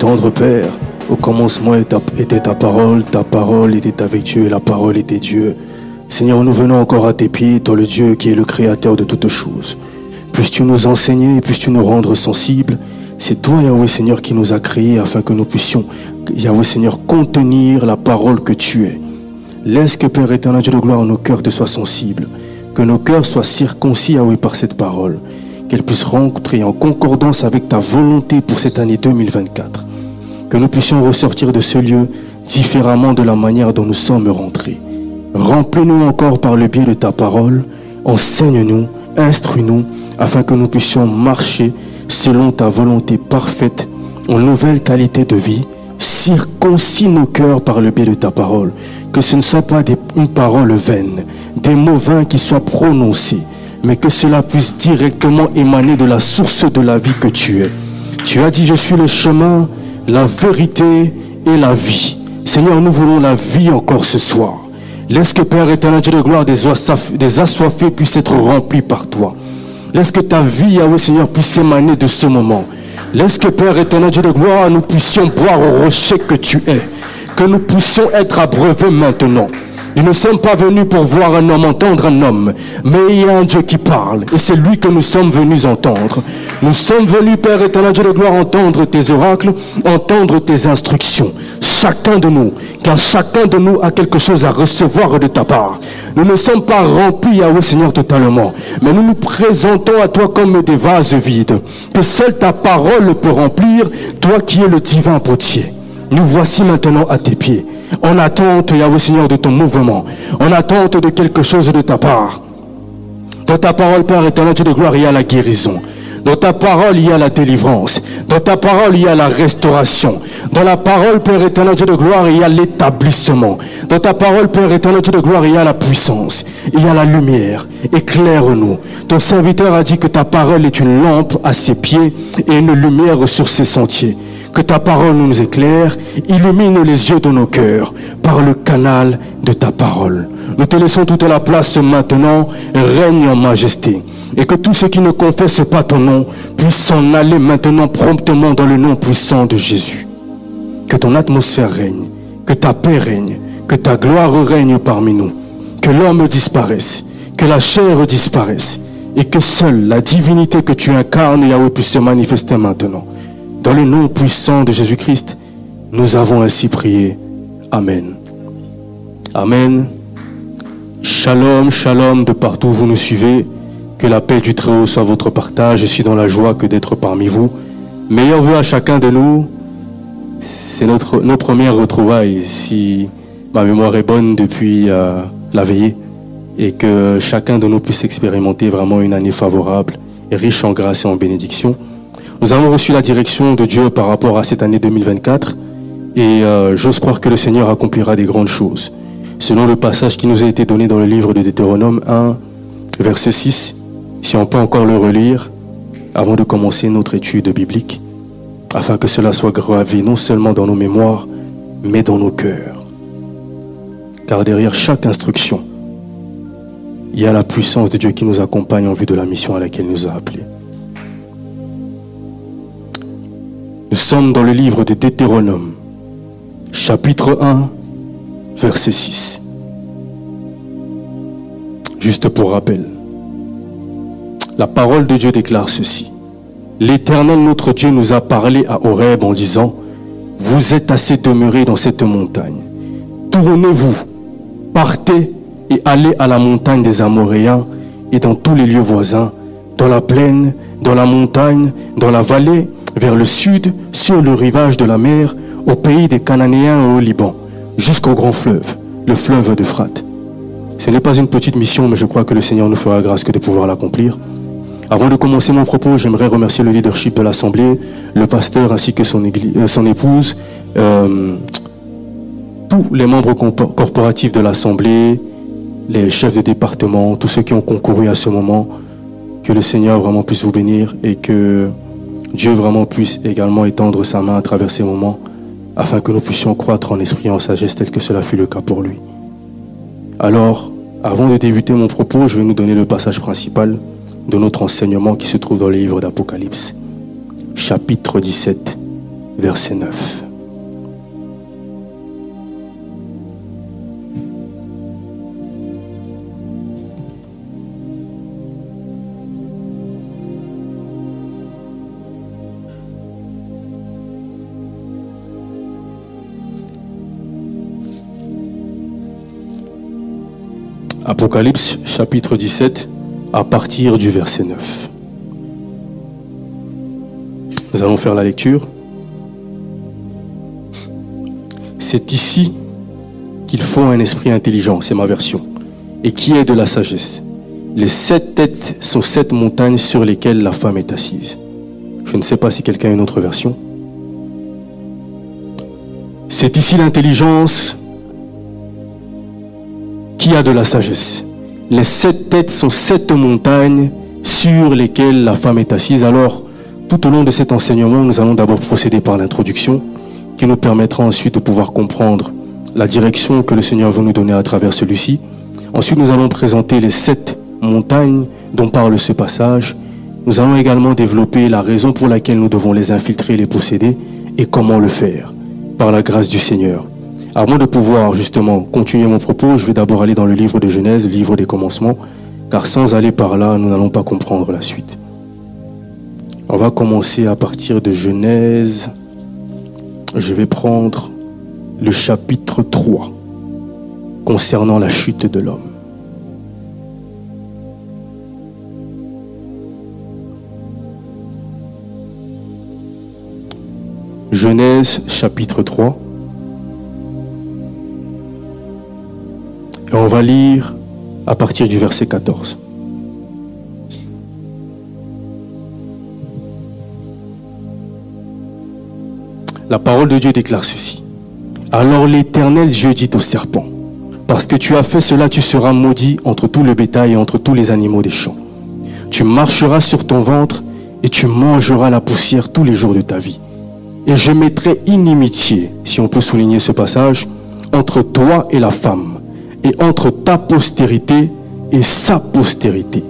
tendre Père, au commencement était ta parole, ta parole était avec Dieu et la parole était Dieu. Seigneur, nous venons encore à tes pieds, toi le Dieu qui est le créateur de toutes choses. Puisses-tu nous enseigner, puisses-tu nous rendre sensibles? C'est toi, Yahweh Seigneur, qui nous a créés afin que nous puissions, Yahweh Seigneur, contenir la parole que tu es. Laisse que Père éternel, Dieu de gloire, nos cœurs te soient sensibles. Que nos cœurs soient circoncis, Yahweh, par cette parole qu'elle puisse rentrer en concordance avec ta volonté pour cette année 2024. Que nous puissions ressortir de ce lieu différemment de la manière dont nous sommes rentrés. Remplis-nous encore par le biais de ta parole, enseigne-nous, instruis-nous, afin que nous puissions marcher selon ta volonté parfaite, en nouvelle qualité de vie. Circoncis nos cœurs par le biais de ta parole. Que ce ne soit pas une parole vaine, des mots vains qui soient prononcés, mais que cela puisse directement émaner de la source de la vie que tu es. Tu as dit, je suis le chemin, la vérité et la vie. Seigneur, nous voulons la vie encore ce soir. Laisse que Père éternel, Dieu de gloire, des, assoiffés puissent être remplis par toi. Laisse que ta vie, Yahweh Seigneur, puisse émaner de ce moment. Laisse que Père éternel, Dieu de gloire, nous puissions boire au rocher que tu es. Que nous puissions être abreuvés maintenant. Nous ne sommes pas venus pour voir un homme entendre un homme, mais il y a un Dieu qui parle, et c'est lui que nous sommes venus entendre. Nous sommes venus, Père éternel Dieu de gloire, entendre tes oracles, entendre tes instructions. Chacun de nous, car chacun de nous a quelque chose à recevoir de ta part. Nous ne sommes pas remplis, à Seigneur, totalement, mais nous nous présentons à toi comme des vases vides, que seule ta parole peut remplir, toi qui es le divin potier. Nous voici maintenant à tes pieds en attente, Yahweh Seigneur, de ton mouvement, en attente de quelque chose de ta part. Dans ta parole, Père éternel, Dieu de gloire, il y a la guérison. Dans ta parole, il y a la délivrance. Dans ta parole, il y a la restauration. Dans la parole, Père éternel, Dieu de gloire, il y a l'établissement. Dans ta parole, Père éternel, Dieu de gloire, il y a la puissance. Il y a la lumière. Éclaire-nous. Ton serviteur a dit que ta parole est une lampe à ses pieds et une lumière sur ses sentiers. Que ta parole nous éclaire, illumine les yeux de nos cœurs par le canal de ta parole. Nous te laissons toute la place maintenant, règne en majesté. Et que tous ceux qui ne confessent pas ton nom puissent s'en aller maintenant promptement dans le nom puissant de Jésus. Que ton atmosphère règne, que ta paix règne, que ta gloire règne parmi nous. Que l'homme disparaisse, que la chair disparaisse et que seule la divinité que tu incarnes, Yahweh, puisse se manifester maintenant. Dans le nom puissant de Jésus-Christ, nous avons ainsi prié. Amen. Amen. Shalom, shalom de partout où vous nous suivez. Que la paix du Très-Haut soit votre partage. Je suis dans la joie que d'être parmi vous. Meilleur vœu à chacun de nous. C'est notre, nos premières retrouvailles, si ma mémoire est bonne, depuis euh, la veillée. Et que chacun de nous puisse expérimenter vraiment une année favorable et riche en grâce et en bénédiction. Nous avons reçu la direction de Dieu par rapport à cette année 2024 et euh, j'ose croire que le Seigneur accomplira des grandes choses. Selon le passage qui nous a été donné dans le livre de Deutéronome 1, verset 6, si on peut encore le relire avant de commencer notre étude biblique, afin que cela soit gravé non seulement dans nos mémoires, mais dans nos cœurs. Car derrière chaque instruction, il y a la puissance de Dieu qui nous accompagne en vue de la mission à laquelle il nous a appelés. Sommes dans le livre de Deutéronome, chapitre 1, verset 6. Juste pour rappel, la parole de Dieu déclare ceci. L'Éternel notre Dieu nous a parlé à Horeb en disant, vous êtes assez demeurés dans cette montagne. Tournez-vous, partez et allez à la montagne des Amoréens et dans tous les lieux voisins, dans la plaine, dans la montagne, dans la vallée, vers le sud, sur le rivage de la mer, au pays des Cananéens et au Liban, jusqu'au grand fleuve, le fleuve d'Euphrate. Ce n'est pas une petite mission, mais je crois que le Seigneur nous fera grâce que de pouvoir l'accomplir. Avant de commencer mon propos, j'aimerais remercier le leadership de l'Assemblée, le pasteur ainsi que son, euh, épouse, euh, tous les membres corporatifs de l'Assemblée, les chefs de département, tous ceux qui ont concouru à ce moment. Que le Seigneur vraiment puisse vous bénir et que Dieu vraiment puisse également étendre sa main à travers ces moments afin que nous puissions croître en esprit et en sagesse tel que cela fut le cas pour lui. Alors, avant de débuter mon propos, je vais nous donner le passage principal de notre enseignement qui se trouve dans le livre d'Apocalypse, chapitre 17, verset 9. Apocalypse chapitre 17 à partir du verset 9. Nous allons faire la lecture. C'est ici qu'il faut un esprit intelligent, c'est ma version, et qui est de la sagesse. Les sept têtes sont sept montagnes sur lesquelles la femme est assise. Je ne sais pas si quelqu'un a une autre version. C'est ici l'intelligence qui a de la sagesse. Les sept têtes sont sept montagnes sur lesquelles la femme est assise. Alors, tout au long de cet enseignement, nous allons d'abord procéder par l'introduction qui nous permettra ensuite de pouvoir comprendre la direction que le Seigneur veut nous donner à travers celui-ci. Ensuite, nous allons présenter les sept montagnes dont parle ce passage. Nous allons également développer la raison pour laquelle nous devons les infiltrer les posséder et comment le faire par la grâce du Seigneur. Avant de pouvoir justement continuer mon propos, je vais d'abord aller dans le livre de Genèse, livre des commencements, car sans aller par là, nous n'allons pas comprendre la suite. On va commencer à partir de Genèse. Je vais prendre le chapitre 3 concernant la chute de l'homme. Genèse chapitre 3. Et on va lire à partir du verset 14. La parole de Dieu déclare ceci. Alors l'Éternel Dieu dit au serpent, parce que tu as fait cela, tu seras maudit entre tout le bétail et entre tous les animaux des champs. Tu marcheras sur ton ventre et tu mangeras la poussière tous les jours de ta vie. Et je mettrai inimitié, si on peut souligner ce passage, entre toi et la femme, et entre ta postérité et sa postérité.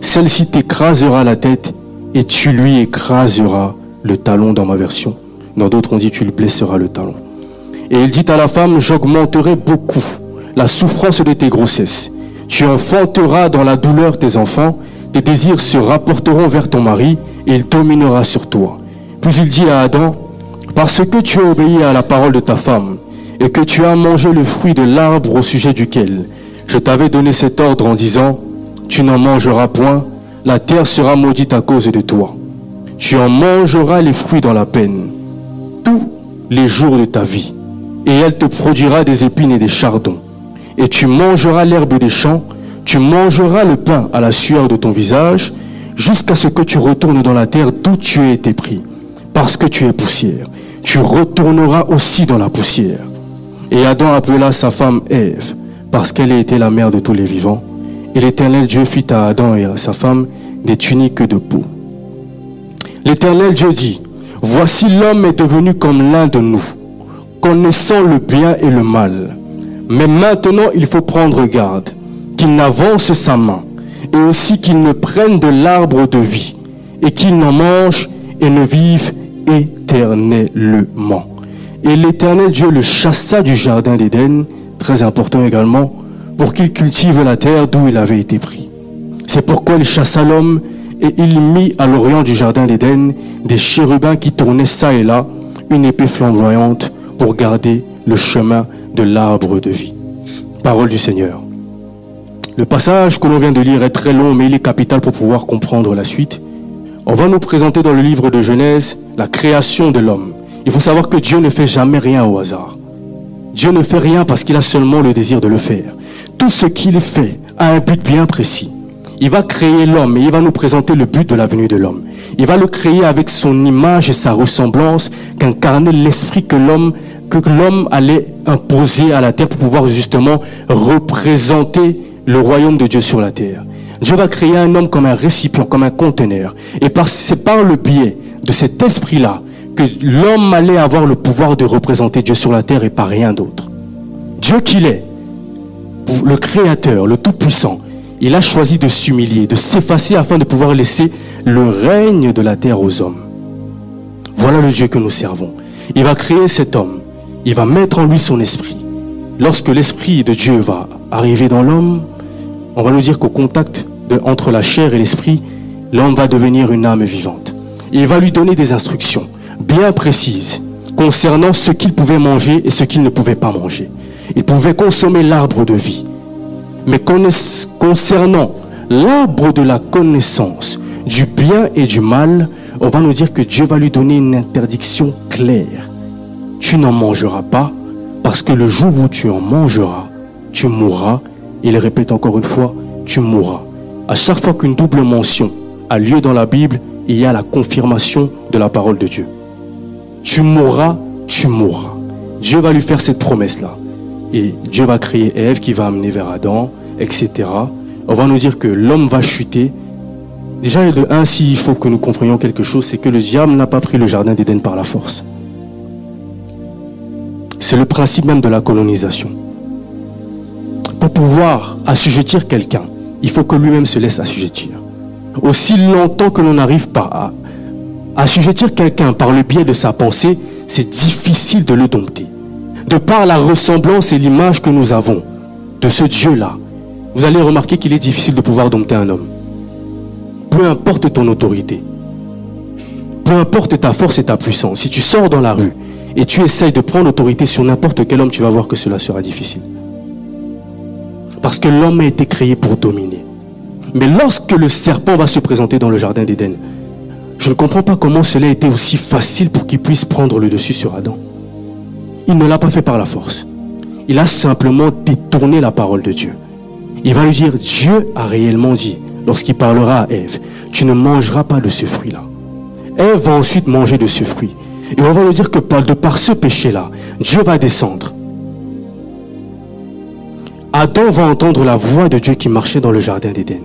Celle-ci t'écrasera la tête et tu lui écraseras le talon dans ma version. Dans d'autres, on dit tu lui blesseras le talon. Et il dit à la femme, j'augmenterai beaucoup la souffrance de tes grossesses. Tu enfanteras dans la douleur tes enfants, tes désirs se rapporteront vers ton mari et il dominera sur toi. Puis il dit à Adam, parce que tu as obéi à la parole de ta femme, et que tu as mangé le fruit de l'arbre au sujet duquel je t'avais donné cet ordre en disant, tu n'en mangeras point, la terre sera maudite à cause de toi. Tu en mangeras les fruits dans la peine, tous les jours de ta vie, et elle te produira des épines et des chardons. Et tu mangeras l'herbe des champs, tu mangeras le pain à la sueur de ton visage, jusqu'à ce que tu retournes dans la terre d'où tu as été pris, parce que tu es poussière. Tu retourneras aussi dans la poussière. Et Adam appela sa femme Ève, parce qu'elle était la mère de tous les vivants. Et l'Éternel Dieu fit à Adam et à sa femme des tuniques de peau. L'Éternel Dieu dit, Voici l'homme est devenu comme l'un de nous, connaissant le bien et le mal. Mais maintenant il faut prendre garde, qu'il n'avance sa main, et aussi qu'il ne prenne de l'arbre de vie, et qu'il n'en mange et ne vive éternellement. Et l'Éternel Dieu le chassa du jardin d'Éden, très important également, pour qu'il cultive la terre d'où il avait été pris. C'est pourquoi il chassa l'homme et il mit à l'orient du jardin d'Éden des chérubins qui tournaient çà et là une épée flamboyante pour garder le chemin de l'arbre de vie. Parole du Seigneur. Le passage que l'on vient de lire est très long, mais il est capital pour pouvoir comprendre la suite. On va nous présenter dans le livre de Genèse la création de l'homme. Il faut savoir que Dieu ne fait jamais rien au hasard. Dieu ne fait rien parce qu'il a seulement le désir de le faire. tout ce qu'il fait a un but bien précis. Il va créer l'homme et il va nous présenter le but de la venue de l'homme. Il va le créer avec son image et sa ressemblance, qu'incarnait l'esprit que l'homme que l'homme allait imposer à la terre pour pouvoir justement représenter le royaume de Dieu sur la terre. Dieu va créer un homme comme un récipient, comme un conteneur. Et c'est par le biais de cet esprit-là que l'homme allait avoir le pouvoir de représenter Dieu sur la terre et pas rien d'autre. Dieu qu'il est, le Créateur, le Tout-Puissant, il a choisi de s'humilier, de s'effacer afin de pouvoir laisser le règne de la terre aux hommes. Voilà le Dieu que nous servons. Il va créer cet homme. Il va mettre en lui son esprit. Lorsque l'esprit de Dieu va arriver dans l'homme, on va nous dire qu'au contact entre la chair et l'esprit, l'homme va devenir une âme vivante. il va lui donner des instructions bien précises concernant ce qu'il pouvait manger et ce qu'il ne pouvait pas manger. Il pouvait consommer l'arbre de vie. Mais concernant l'arbre de la connaissance du bien et du mal, on va nous dire que Dieu va lui donner une interdiction claire. Tu n'en mangeras pas parce que le jour où tu en mangeras, tu mourras. Il répète encore une fois, tu mourras. À chaque fois qu'une double mention a lieu dans la Bible, il y a la confirmation de la parole de Dieu. Tu mourras, tu mourras. Dieu va lui faire cette promesse-là. Et Dieu va créer Ève qui va amener vers Adam, etc. On va nous dire que l'homme va chuter. Déjà, de un, s'il faut que nous comprenions quelque chose, c'est que le diable n'a pas pris le jardin d'Éden par la force. C'est le principe même de la colonisation. Pour pouvoir assujettir quelqu'un, il faut que lui-même se laisse assujettir. Aussi longtemps que l'on n'arrive pas à assujettir quelqu'un par le biais de sa pensée, c'est difficile de le dompter. De par la ressemblance et l'image que nous avons de ce Dieu-là, vous allez remarquer qu'il est difficile de pouvoir dompter un homme. Peu importe ton autorité, peu importe ta force et ta puissance, si tu sors dans la rue et tu essayes de prendre autorité sur n'importe quel homme, tu vas voir que cela sera difficile. Parce que l'homme a été créé pour dominer. Mais lorsque le serpent va se présenter dans le jardin d'Éden, je ne comprends pas comment cela a été aussi facile pour qu'il puisse prendre le dessus sur Adam. Il ne l'a pas fait par la force. Il a simplement détourné la parole de Dieu. Il va lui dire, Dieu a réellement dit, lorsqu'il parlera à Ève, tu ne mangeras pas de ce fruit-là. Ève va ensuite manger de ce fruit. Et on va lui dire que de par ce péché-là, Dieu va descendre Adam va entendre la voix de Dieu qui marchait dans le jardin d'Éden.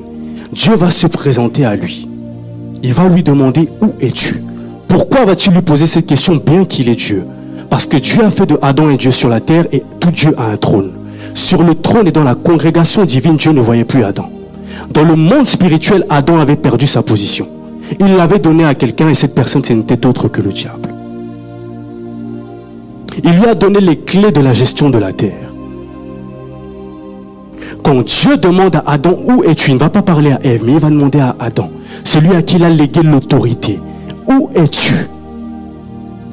Dieu va se présenter à lui. Il va lui demander Où es-tu? Pourquoi va-t-il lui poser cette question bien qu'il est Dieu? Parce que Dieu a fait de Adam un Dieu sur la terre et tout Dieu a un trône. Sur le trône et dans la congrégation divine, Dieu ne voyait plus Adam. Dans le monde spirituel, Adam avait perdu sa position. Il l'avait donné à quelqu'un et cette personne, ce n'était autre que le diable. Il lui a donné les clés de la gestion de la terre. Quand Dieu demande à Adam où es-tu, il ne va pas parler à Ève, mais il va demander à Adam, celui à qui il a légué l'autorité, où es-tu?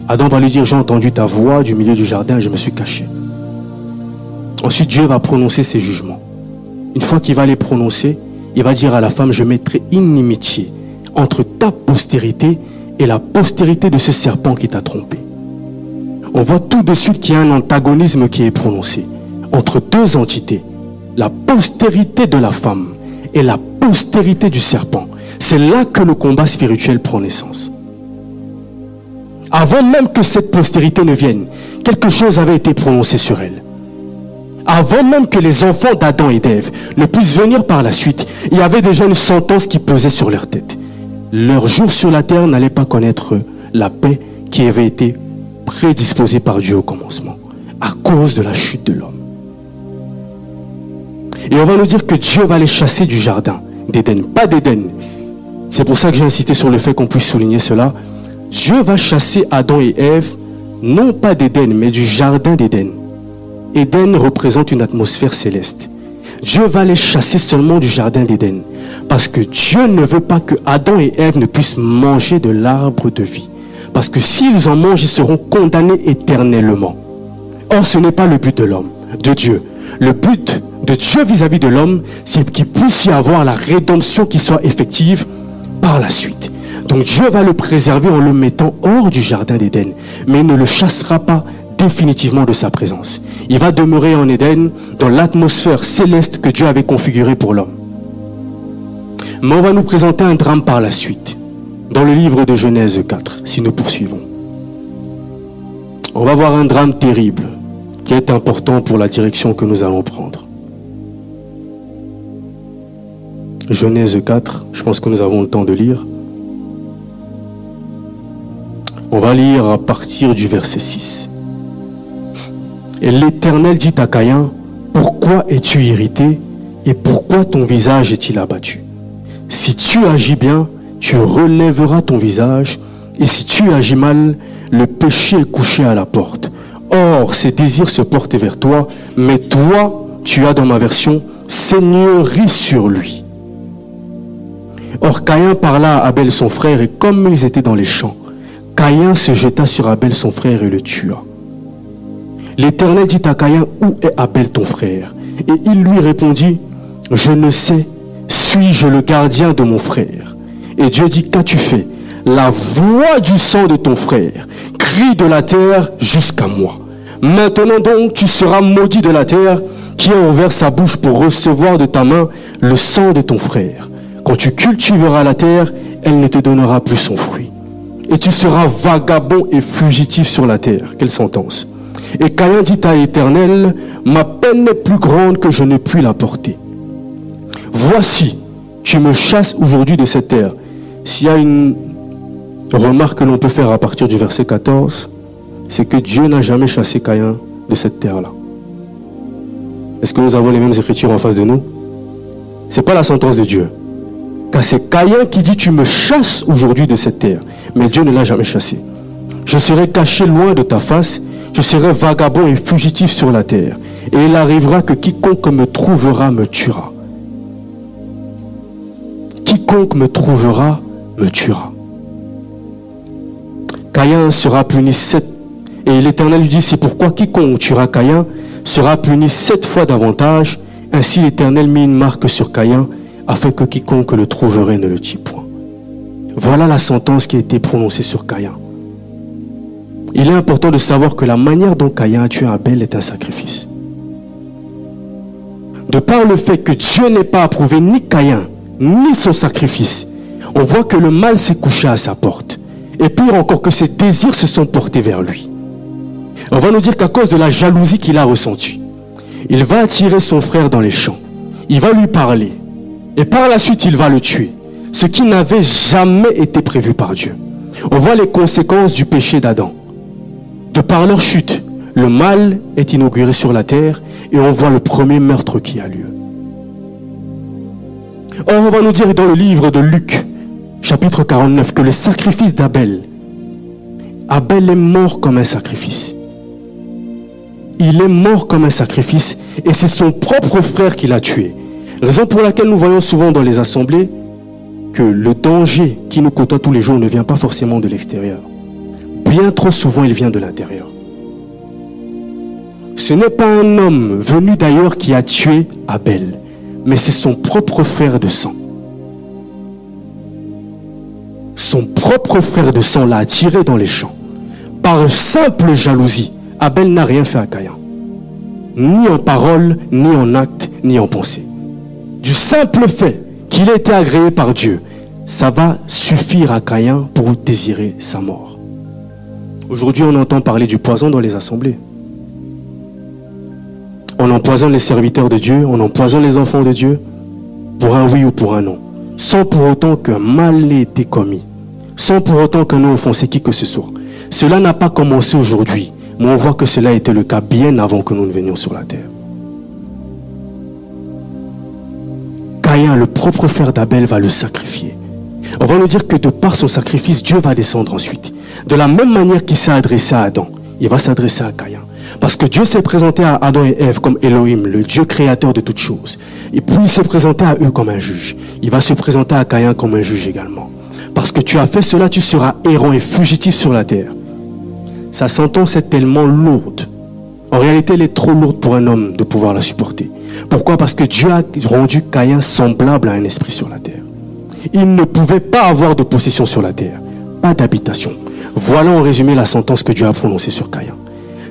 Adam va lui dire, j'ai entendu ta voix du milieu du jardin et je me suis caché. Ensuite, Dieu va prononcer ses jugements. Une fois qu'il va les prononcer, il va dire à la femme, je mettrai inimitié entre ta postérité et la postérité de ce serpent qui t'a trompé. On voit tout de suite qu'il y a un antagonisme qui est prononcé entre deux entités la postérité de la femme et la postérité du serpent. C'est là que le combat spirituel prend naissance. Avant même que cette postérité ne vienne, quelque chose avait été prononcé sur elle. Avant même que les enfants d'Adam et d'Ève ne puissent venir par la suite, il y avait déjà une sentence qui pesait sur leur tête. Leur jour sur la terre n'allait pas connaître la paix qui avait été prédisposée par Dieu au commencement, à cause de la chute de l'homme. Et on va nous dire que Dieu va les chasser du jardin d'Éden, pas d'Éden. C'est pour ça que j'ai insisté sur le fait qu'on puisse souligner cela. Dieu va chasser Adam et Ève, non pas d'Éden, mais du jardin d'Éden. Éden représente une atmosphère céleste. Dieu va les chasser seulement du jardin d'Éden. Parce que Dieu ne veut pas que Adam et Ève ne puissent manger de l'arbre de vie. Parce que s'ils en mangent, ils seront condamnés éternellement. Or, ce n'est pas le but de l'homme, de Dieu. Le but de Dieu vis-à-vis de l'homme, c'est qu'il puisse y avoir la rédemption qui soit effective par la suite. Donc Dieu va le préserver en le mettant hors du jardin d'Éden, mais ne le chassera pas définitivement de sa présence. Il va demeurer en Éden, dans l'atmosphère céleste que Dieu avait configurée pour l'homme. Mais on va nous présenter un drame par la suite, dans le livre de Genèse 4, si nous poursuivons. On va voir un drame terrible qui est important pour la direction que nous allons prendre. Genèse 4, je pense que nous avons le temps de lire. On va lire à partir du verset 6. Et l'Éternel dit à Caïn, pourquoi es-tu irrité et pourquoi ton visage est-il abattu? Si tu agis bien, tu relèveras ton visage, et si tu agis mal, le péché est couché à la porte. Or, ses désirs se portent vers toi, mais toi, tu as dans ma version, seigneurie sur lui. Or, Caïn parla à Abel son frère, et comme ils étaient dans les champs, Caïn se jeta sur Abel son frère et le tua. L'Éternel dit à Caïn, où est Abel ton frère? Et il lui répondit, je ne sais, suis-je le gardien de mon frère? Et Dieu dit, qu'as-tu fait La voix du sang de ton frère crie de la terre jusqu'à moi. Maintenant donc, tu seras maudit de la terre qui a ouvert sa bouche pour recevoir de ta main le sang de ton frère. Quand tu cultiveras la terre, elle ne te donnera plus son fruit. Et tu seras vagabond et fugitif sur la terre. Quelle sentence et Caïn dit à l'Éternel, ma peine est plus grande que je n'ai pu la porter. Voici, tu me chasses aujourd'hui de cette terre. S'il y a une remarque que l'on peut faire à partir du verset 14, c'est que Dieu n'a jamais chassé Caïn de cette terre-là. Est-ce que nous avons les mêmes écritures en face de nous? Ce n'est pas la sentence de Dieu. Car c'est Caïn qui dit tu me chasses aujourd'hui de cette terre. Mais Dieu ne l'a jamais chassé. Je serai caché loin de ta face je serai vagabond et fugitif sur la terre. Et il arrivera que quiconque me trouvera me tuera. Quiconque me trouvera me tuera. Caïn sera puni sept. Et l'Éternel lui dit, c'est pourquoi quiconque tuera Caïn sera puni sept fois davantage. Ainsi l'Éternel mit une marque sur Caïn afin que quiconque le trouverait ne le tue point. Voilà la sentence qui a été prononcée sur Caïn il est important de savoir que la manière dont Caïn a tué Abel est un sacrifice. De par le fait que Dieu n'ait pas approuvé ni Caïn, ni son sacrifice, on voit que le mal s'est couché à sa porte. Et pire encore que ses désirs se sont portés vers lui. On va nous dire qu'à cause de la jalousie qu'il a ressentie, il va attirer son frère dans les champs. Il va lui parler. Et par la suite, il va le tuer. Ce qui n'avait jamais été prévu par Dieu. On voit les conséquences du péché d'Adam. De par leur chute, le mal est inauguré sur la terre et on voit le premier meurtre qui a lieu. Or, on va nous dire dans le livre de Luc, chapitre 49, que le sacrifice d'Abel, Abel est mort comme un sacrifice. Il est mort comme un sacrifice et c'est son propre frère qui l'a tué. Raison pour laquelle nous voyons souvent dans les assemblées que le danger qui nous côtoie tous les jours ne vient pas forcément de l'extérieur bien trop souvent, il vient de l'intérieur. Ce n'est pas un homme venu d'ailleurs qui a tué Abel, mais c'est son propre frère de sang. Son propre frère de sang l'a attiré dans les champs. Par simple jalousie, Abel n'a rien fait à Caïn. Ni en parole, ni en acte, ni en pensée. Du simple fait qu'il ait été agréé par Dieu, ça va suffire à Caïn pour désirer sa mort. Aujourd'hui, on entend parler du poison dans les assemblées. On empoisonne les serviteurs de Dieu, on empoisonne les enfants de Dieu pour un oui ou pour un non, sans pour autant qu'un mal ait été commis, sans pour autant qu'un ait offensé qui que ce soit. Cela n'a pas commencé aujourd'hui, mais on voit que cela était le cas bien avant que nous ne venions sur la terre. Caïn, le propre frère d'Abel, va le sacrifier. On va nous dire que de par son sacrifice, Dieu va descendre ensuite. De la même manière qu'il s'est adressé à Adam, il va s'adresser à Caïn. Parce que Dieu s'est présenté à Adam et Ève comme Elohim, le Dieu créateur de toutes choses. Et puis il s'est présenté à eux comme un juge. Il va se présenter à Caïn comme un juge également. Parce que tu as fait cela, tu seras errant et fugitif sur la terre. Sa sentence est tellement lourde. En réalité, elle est trop lourde pour un homme de pouvoir la supporter. Pourquoi? Parce que Dieu a rendu Caïn semblable à un esprit sur la terre. Il ne pouvait pas avoir de possession sur la terre, pas d'habitation. Voilà en résumé la sentence que Dieu a prononcée sur Caïn.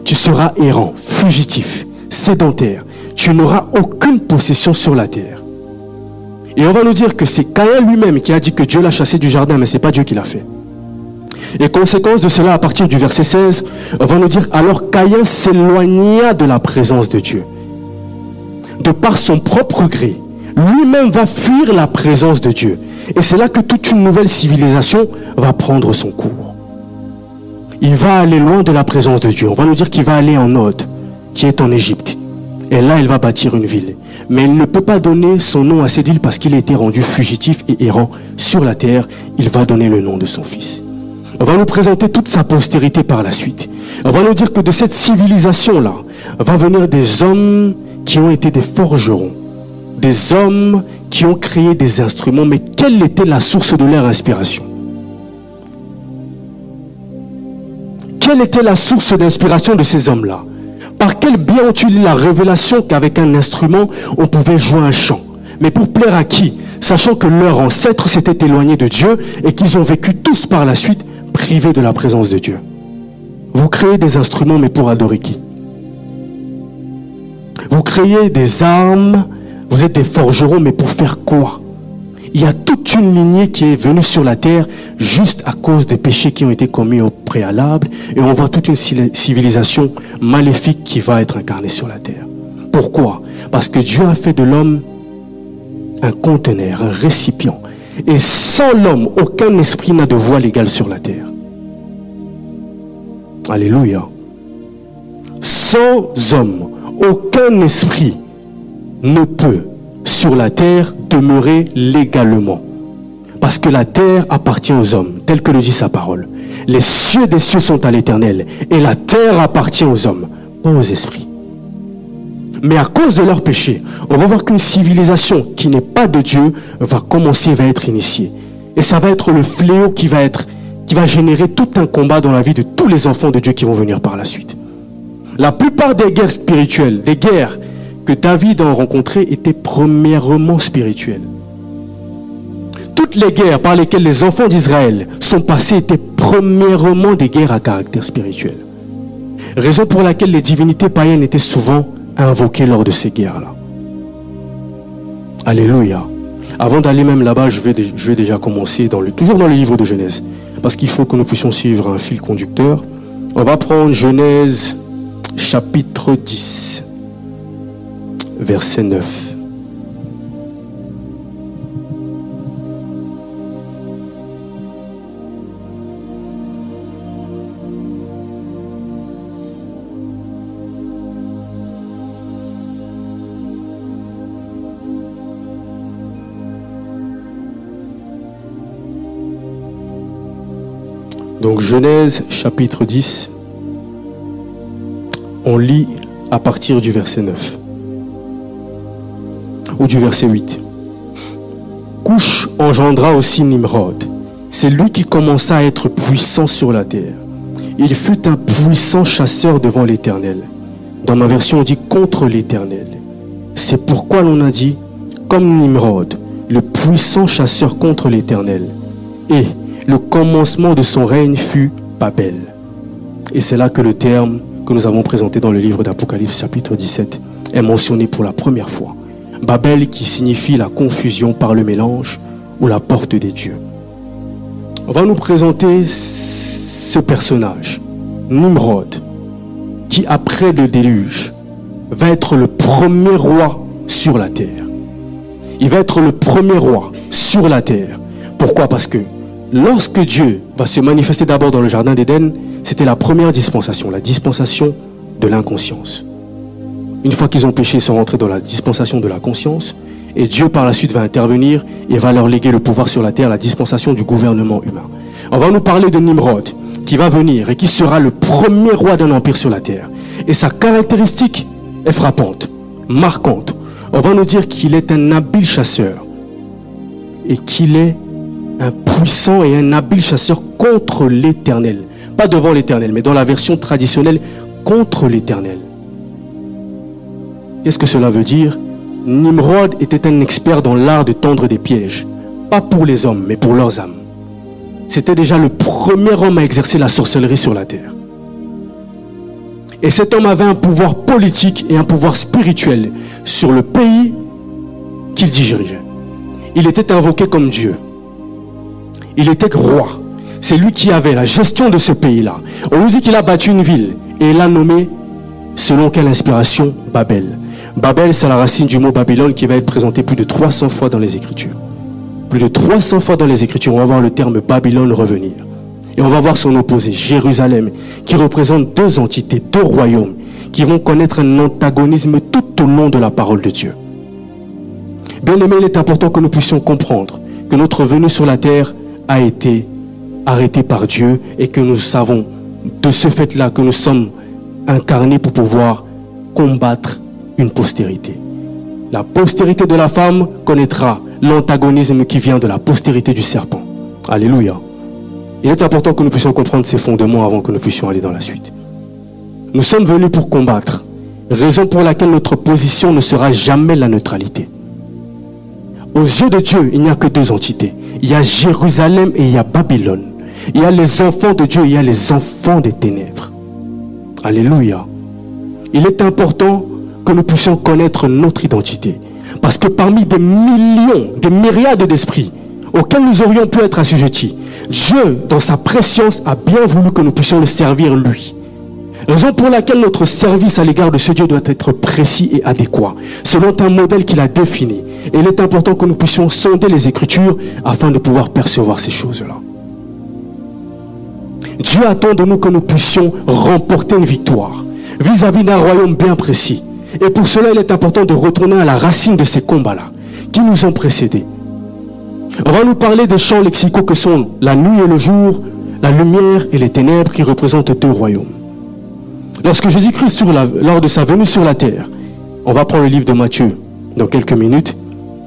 tu seras errant, fugitif, sédentaire. Tu n'auras aucune possession sur la terre. Et on va nous dire que c'est Caïn lui-même qui a dit que Dieu l'a chassé du jardin, mais ce n'est pas Dieu qui l'a fait. Et conséquence de cela, à partir du verset 16, on va nous dire alors Caïn s'éloigna de la présence de Dieu. De par son propre gré, lui-même va fuir la présence de Dieu. Et c'est là que toute une nouvelle civilisation va prendre son cours. Il va aller loin de la présence de Dieu. On va nous dire qu'il va aller en Nod, qui est en Égypte. Et là, il va bâtir une ville. Mais il ne peut pas donner son nom à cette ville parce qu'il a été rendu fugitif et errant sur la terre. Il va donner le nom de son fils. On va nous présenter toute sa postérité par la suite. On va nous dire que de cette civilisation-là va venir des hommes qui ont été des forgerons, des hommes qui ont créé des instruments, mais quelle était la source de leur inspiration? Quelle était la source d'inspiration de ces hommes-là? Par quel bien ont-ils la révélation qu'avec un instrument, on pouvait jouer un chant? Mais pour plaire à qui? Sachant que leurs ancêtres s'étaient éloignés de Dieu et qu'ils ont vécu tous par la suite privés de la présence de Dieu. Vous créez des instruments, mais pour adorer qui? Vous créez des armes, vous êtes des forgerons, mais pour faire quoi? Il y a toute une lignée qui est venue sur la terre juste à cause des péchés qui ont été commis au préalable. Et on voit toute une civilisation maléfique qui va être incarnée sur la terre. Pourquoi? Parce que Dieu a fait de l'homme un conteneur, un récipient. Et sans l'homme, aucun esprit n'a de voix légale sur la terre. Alléluia. Sans homme, aucun esprit ne peut sur la terre demeurer légalement. Parce que la terre appartient aux hommes, tel que le dit sa parole. Les cieux des cieux sont à l'éternel et la terre appartient aux hommes, pas aux esprits. Mais à cause de leur péché, on va voir qu'une civilisation qui n'est pas de Dieu va commencer, va être initiée. Et ça va être le fléau qui va être, qui va générer tout un combat dans la vie de tous les enfants de Dieu qui vont venir par la suite. La plupart des guerres spirituelles, des guerres que David a rencontrées étaient premièrement spirituelles. Toutes les guerres par lesquelles les enfants d'Israël sont passés étaient premièrement des guerres à caractère spirituel. Raison pour laquelle les divinités païennes étaient souvent invoquées lors de ces guerres-là. Alléluia. Avant d'aller même là-bas, je vais, déjà commencer toujours dans le livre de Genèse. Parce qu'il faut que nous puissions suivre un fil conducteur. On va prendre Genèse chapitre 10 verset 9. Donc Genèse chapitre 10, on lit à partir du verset 9 ou du verset 8. Couche engendra aussi Nimrod. C'est lui qui commença à être puissant sur la terre. Il fut un puissant chasseur devant l'Éternel. Dans ma version, on dit contre l'Éternel. C'est pourquoi l'on a dit, comme Nimrod, le puissant chasseur contre l'Éternel. Et le commencement de son règne fut Babel. Et c'est là que le terme que nous avons présenté dans le livre d'Apocalypse chapitre 17 est mentionné pour la première fois. Babel qui signifie la confusion par le mélange ou la porte des dieux. On va nous présenter ce personnage, Nimrod, qui après le déluge va être le premier roi sur la terre. Il va être le premier roi sur la terre. Pourquoi? Parce que lorsque Dieu va se manifester d'abord dans le jardin d'Éden, c'était la première dispensation, la dispensation de l'inconscience. Une fois qu'ils ont péché, ils sont rentrés dans la dispensation de la conscience. Et Dieu par la suite va intervenir et va leur léguer le pouvoir sur la terre, la dispensation du gouvernement humain. On va nous parler de Nimrod, qui va venir et qui sera le premier roi d'un empire sur la terre. Et sa caractéristique est frappante, marquante. On va nous dire qu'il est un habile chasseur et qu'il est un puissant et un habile chasseur contre l'éternel. Pas devant l'éternel, mais dans la version traditionnelle, contre l'éternel. Qu'est-ce que cela veut dire? Nimrod était un expert dans l'art de tendre des pièges, pas pour les hommes, mais pour leurs âmes. C'était déjà le premier homme à exercer la sorcellerie sur la terre. Et cet homme avait un pouvoir politique et un pouvoir spirituel sur le pays qu'il dirigeait. Il était invoqué comme Dieu. Il était roi. C'est lui qui avait la gestion de ce pays-là. On nous dit qu'il a battu une ville et il l'a nommé selon quelle inspiration? Babel. Babel, c'est la racine du mot Babylone qui va être présenté plus de 300 fois dans les Écritures. Plus de 300 fois dans les Écritures, on va voir le terme Babylone revenir. Et on va voir son opposé, Jérusalem, qui représente deux entités, deux royaumes, qui vont connaître un antagonisme tout au long de la parole de Dieu. Bien aimé, il est important que nous puissions comprendre que notre venue sur la terre a été arrêtée par Dieu et que nous savons de ce fait-là que nous sommes incarnés pour pouvoir combattre une postérité. La postérité de la femme connaîtra l'antagonisme qui vient de la postérité du serpent. Alléluia. Il est important que nous puissions comprendre ces fondements avant que nous puissions aller dans la suite. Nous sommes venus pour combattre, raison pour laquelle notre position ne sera jamais la neutralité. Aux yeux de Dieu, il n'y a que deux entités. Il y a Jérusalem et il y a Babylone. Il y a les enfants de Dieu et il y a les enfants des ténèbres. Alléluia. Il est important que nous puissions connaître notre identité. Parce que parmi des millions, des myriades d'esprits auxquels nous aurions pu être assujettis, Dieu, dans sa préscience, a bien voulu que nous puissions le servir lui. Raison pour laquelle notre service à l'égard de ce Dieu doit être précis et adéquat, selon un modèle qu'il a défini. Et il est important que nous puissions sonder les Écritures afin de pouvoir percevoir ces choses-là. Dieu attend de nous que nous puissions remporter une victoire vis-à-vis d'un royaume bien précis. Et pour cela, il est important de retourner à la racine de ces combats-là qui nous ont précédés. On va nous parler des champs lexicaux que sont la nuit et le jour, la lumière et les ténèbres qui représentent deux royaumes. Lorsque Jésus-Christ, lors de sa venue sur la terre, on va prendre le livre de Matthieu dans quelques minutes,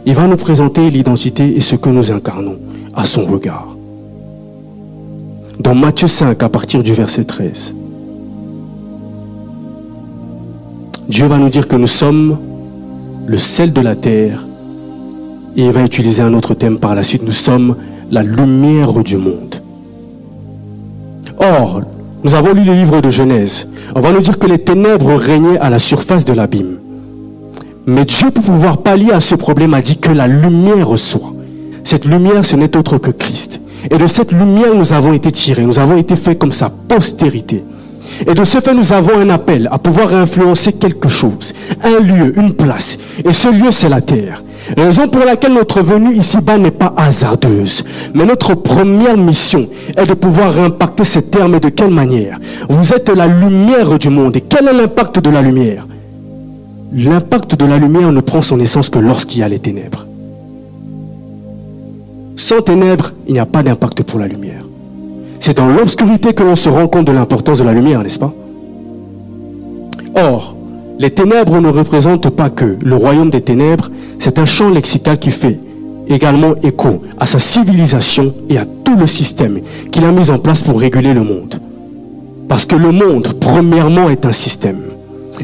il va nous présenter l'identité et ce que nous incarnons à son regard. Dans Matthieu 5, à partir du verset 13, Dieu va nous dire que nous sommes le sel de la terre. Et il va utiliser un autre thème par la suite. Nous sommes la lumière du monde. Or, nous avons lu le livre de Genèse. On va nous dire que les ténèbres régnaient à la surface de l'abîme. Mais Dieu, pour pouvoir pallier à ce problème, a dit que la lumière soit. Cette lumière, ce n'est autre que Christ. Et de cette lumière, nous avons été tirés. Nous avons été faits comme sa postérité. Et de ce fait, nous avons un appel à pouvoir influencer quelque chose, un lieu, une place. Et ce lieu, c'est la terre. Raison pour laquelle notre venue ici-bas n'est pas hasardeuse. Mais notre première mission est de pouvoir impacter cette terre. Mais de quelle manière? Vous êtes la lumière du monde. Et quel est l'impact de la lumière? L'impact de la lumière ne prend son essence que lorsqu'il y a les ténèbres. Sans ténèbres, il n'y a pas d'impact pour la lumière. C'est dans l'obscurité que l'on se rend compte de l'importance de la lumière, n'est-ce pas? Or, les ténèbres ne représentent pas que le royaume des ténèbres, c'est un champ lexical qui fait également écho à sa civilisation et à tout le système qu'il a mis en place pour réguler le monde. Parce que le monde, premièrement, est un système.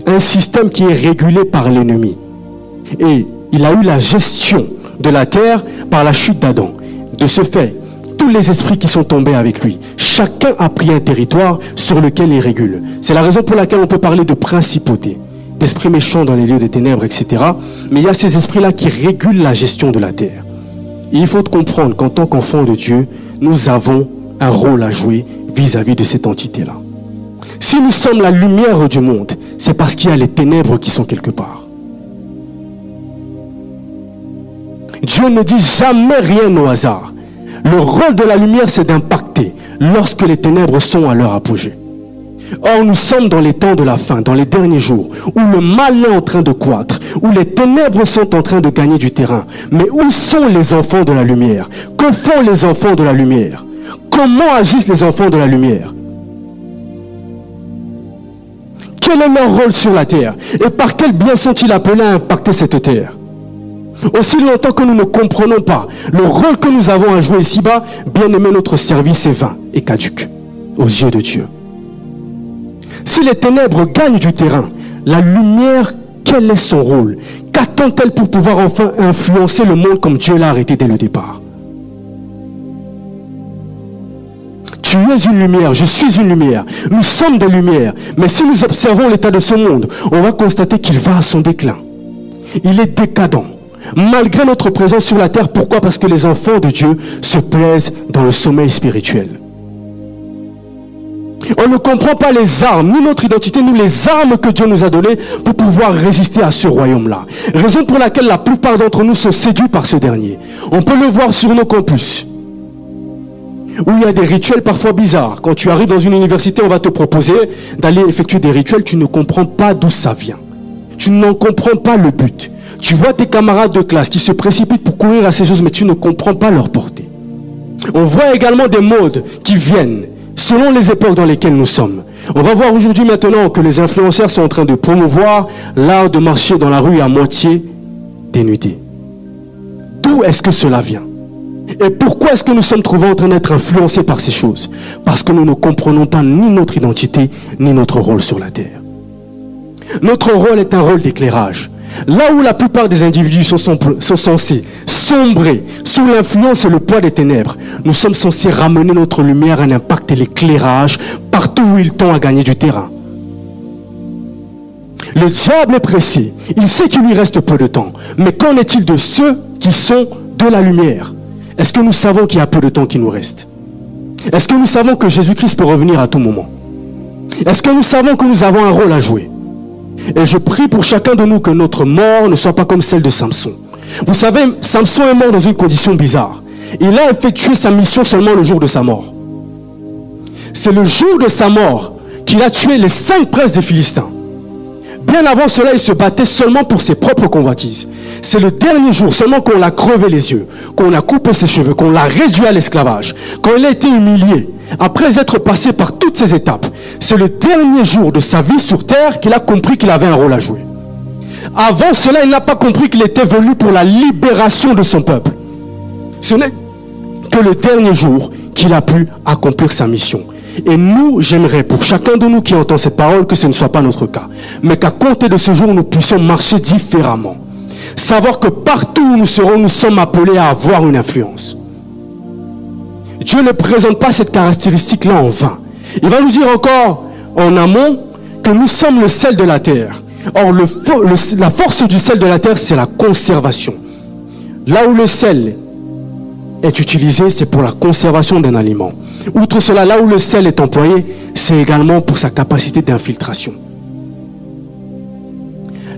Un système qui est régulé par l'ennemi. Et il a eu la gestion de la terre par la chute d'Adam. De ce fait, tous les esprits qui sont tombés avec lui. Chacun a pris un territoire sur lequel il régule. C'est la raison pour laquelle on peut parler de principauté, d'esprits méchants dans les lieux des ténèbres, etc. Mais il y a ces esprits-là qui régulent la gestion de la terre. il faut comprendre qu'en tant qu'enfants de Dieu, nous avons un rôle à jouer vis-à-vis de cette entité-là. Si nous sommes la lumière du monde, c'est parce qu'il y a les ténèbres qui sont quelque part. Dieu ne dit jamais rien au hasard. Le rôle de la lumière, c'est d'impacter lorsque les ténèbres sont à leur apogée. Or, nous sommes dans les temps de la fin, dans les derniers jours, où le mal est en train de croître, où les ténèbres sont en train de gagner du terrain. Mais où sont les enfants de la lumière? Que font les enfants de la lumière? Comment agissent les enfants de la lumière? Quel est leur rôle sur la terre? Et par quel bien sont-ils appelés à impacter cette terre? Aussi longtemps que nous ne comprenons pas le rôle que nous avons à jouer ici-bas, bien aimé, notre service est vain et caduque aux yeux de Dieu. Si les ténèbres gagnent du terrain, la lumière, quel est son rôle? Qu'attend-elle pour pouvoir enfin influencer le monde comme Dieu l'a arrêté dès le départ? Tu es une lumière, je suis une lumière. Nous sommes des lumières. Mais si nous observons l'état de ce monde, on va constater qu'il va à son déclin. Il est décadent. Malgré notre présence sur la terre, pourquoi? Parce que les enfants de Dieu se plaisent dans le sommeil spirituel. On ne comprend pas les armes, ni notre identité, ni les armes que Dieu nous a données pour pouvoir résister à ce royaume-là. Raison pour laquelle la plupart d'entre nous sont séduits par ce dernier. On peut le voir sur nos campus, où il y a des rituels parfois bizarres. Quand tu arrives dans une université, on va te proposer d'aller effectuer des rituels, tu ne comprends pas d'où ça vient. Tu n'en comprends pas le but. Tu vois tes camarades de classe qui se précipitent pour courir à ces choses, mais tu ne comprends pas leur portée. On voit également des modes qui viennent selon les époques dans lesquelles nous sommes. On va voir aujourd'hui maintenant que les influenceurs sont en train de promouvoir l'art de marcher dans la rue à moitié dénudé. D'où est-ce que cela vient? Et pourquoi est-ce que nous sommes trouvés en train d'être influencés par ces choses? Parce que nous ne comprenons pas ni notre identité, ni notre rôle sur la terre. Notre rôle est un rôle d'éclairage. Là où la plupart des individus sont, censés sombrer sous l'influence et le poids des ténèbres, nous sommes censés ramener notre lumière, un impact et l'éclairage partout où il tend à gagner du terrain. Le diable est pressé. Il sait qu'il lui reste peu de temps. Mais qu'en est-il de ceux qui sont de la lumière? Est-ce que nous savons qu'il y a peu de temps qui nous reste? Est-ce que nous savons que Jésus-Christ peut revenir à tout moment? Est-ce que nous savons que nous avons un rôle à jouer? Et je prie pour chacun de nous que notre mort ne soit pas comme celle de Samson. Vous savez, Samson est mort dans une condition bizarre. Il a effectué sa mission seulement le jour de sa mort. C'est le jour de sa mort qu'il a tué les cinq princes des Philistins. Bien avant cela, il se battait seulement pour ses propres convoitises. C'est le dernier jour, seulement qu'on l'a crevé les yeux, qu'on a coupé ses cheveux, qu'on l'a réduit à l'esclavage, quand il a été humilié, après être passé par toutes ces étapes. C'est le dernier jour de sa vie sur terre qu'il a compris qu'il avait un rôle à jouer. Avant cela, il n'a pas compris qu'il était venu pour la libération de son peuple. Ce n'est que le dernier jour qu'il a pu accomplir sa mission. Et nous, j'aimerais pour chacun de nous qui entend cette parole que ce ne soit pas notre cas, mais qu'à compter de ce jour, nous puissions marcher différemment. Savoir que partout où nous serons, nous sommes appelés à avoir une influence. Dieu ne présente pas cette caractéristique-là en vain. Il va nous dire encore en amont que nous sommes le sel de la terre. Or, la force du sel de la terre, c'est la conservation. Là où le sel est utilisé, c'est pour la conservation d'un aliment. Outre cela, là où le sel est employé, c'est également pour sa capacité d'infiltration.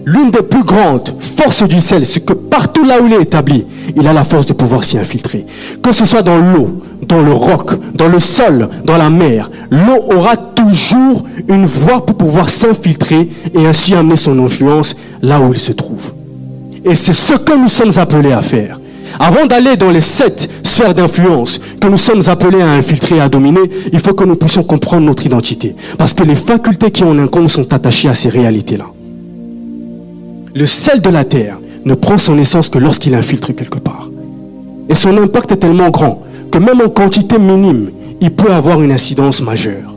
L'une des plus grandes forces du sel, c'est que partout là où il est établi, il a la force de pouvoir s'y infiltrer. Que ce soit dans l'eau, dans le roc, dans le sol, dans la mer, l'eau aura toujours une voie pour pouvoir s'infiltrer et ainsi amener son influence là où il se trouve. Et c'est ce que nous sommes appelés à faire. Avant d'aller dans les sept sphères d'influence que nous sommes appelés à infiltrer et à dominer, il faut que nous puissions comprendre notre identité. Parce que les facultés qui en incombent sont attachées à ces réalités-là. Le sel de la terre ne prend son essence que lorsqu'il infiltre quelque part. Et son impact est tellement grand que même en quantité minime, il peut avoir une incidence majeure.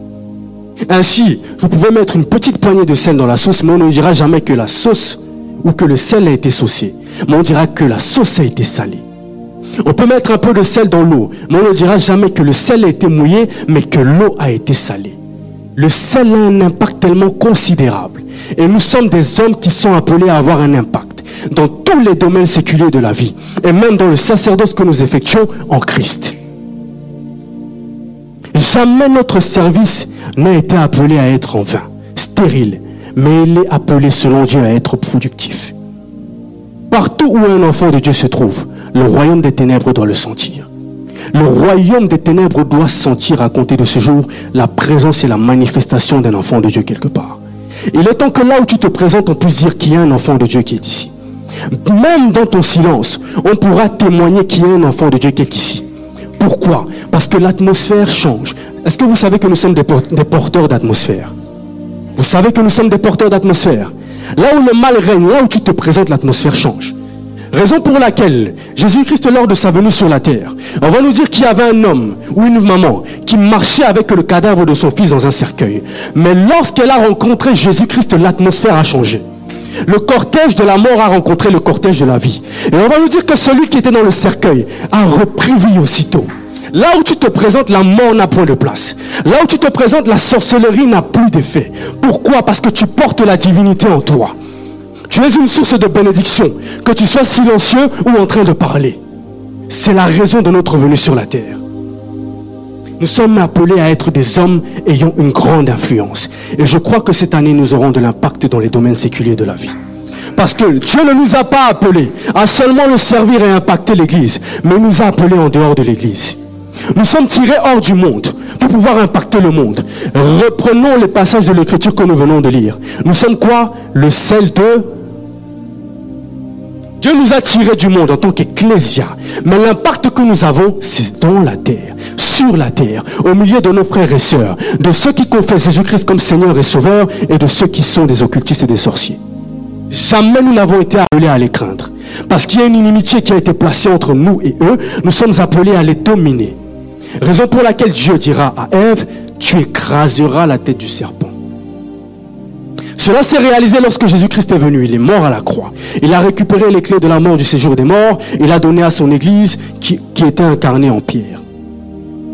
Ainsi, vous pouvez mettre une petite poignée de sel dans la sauce, mais on ne dira jamais que la sauce ou que le sel a été saucé, mais on dira que la sauce a été salée. On peut mettre un peu de sel dans l'eau, mais on ne dira jamais que le sel a été mouillé, mais que l'eau a été salée. Le sel a un impact tellement considérable. Et nous sommes des hommes qui sont appelés à avoir un impact dans tous les domaines séculiers de la vie, et même dans le sacerdoce que nous effectuons en Christ. Jamais notre service n'a été appelé à être en vain, stérile, mais il est appelé selon Dieu à être productif. Partout où un enfant de Dieu se trouve, le royaume des ténèbres doit le sentir. Le royaume des ténèbres doit sentir à compter de ce jour la présence et la manifestation d'un enfant de Dieu quelque part. Il est temps que là où tu te présentes, on puisse dire qu'il y a un enfant de Dieu qui est ici. Même dans ton silence, on pourra témoigner qu'il y a un enfant de Dieu qui est ici. Pourquoi? Parce que l'atmosphère change. Est-ce que vous savez que nous sommes des porteurs d'atmosphère? Vous savez que nous sommes des porteurs d'atmosphère. Là où le mal règne, là où tu te présentes, l'atmosphère change. Raison pour laquelle Jésus-Christ, lors de sa venue sur la terre, on va nous dire qu'il y avait un homme ou une maman qui marchait avec le cadavre de son fils dans un cercueil. Mais lorsqu'elle a rencontré Jésus-Christ, l'atmosphère a changé. Le cortège de la mort a rencontré le cortège de la vie. Et on va nous dire que celui qui était dans le cercueil a repris vie aussitôt. Là où tu te présentes, la mort n'a point de place. Là où tu te présentes, la sorcellerie n'a plus d'effet. Pourquoi? Parce que tu portes la divinité en toi. Tu es une source de bénédiction, que tu sois silencieux ou en train de parler. C'est la raison de notre venue sur la terre. Nous sommes appelés à être des hommes ayant une grande influence. Et je crois que cette année, nous aurons de l'impact dans les domaines séculiers de la vie. Parce que Dieu ne nous a pas appelés à seulement le servir et impacter l'Église, mais nous a appelés en dehors de l'Église. Nous sommes tirés hors du monde pour pouvoir impacter le monde. Reprenons les passages de l'Écriture que nous venons de lire. Nous sommes quoi? Le sel de Dieu nous a tirés du monde en tant qu'ecclésia. Mais l'impact que nous avons, c'est dans la terre, sur la terre, au milieu de nos frères et sœurs, de ceux qui confessent Jésus-Christ comme Seigneur et Sauveur et de ceux qui sont des occultistes et des sorciers. Jamais nous n'avons été appelés à les craindre. Parce qu'il y a une inimitié qui a été placée entre nous et eux, nous sommes appelés à les dominer. Raison pour laquelle Dieu dira à Ève, tu écraseras la tête du serpent. Cela s'est réalisé lorsque Jésus-Christ est venu. Il est mort à la croix. Il a récupéré les clés de la mort du séjour des morts. Il a donné à son Église qui, était incarnée en pierre.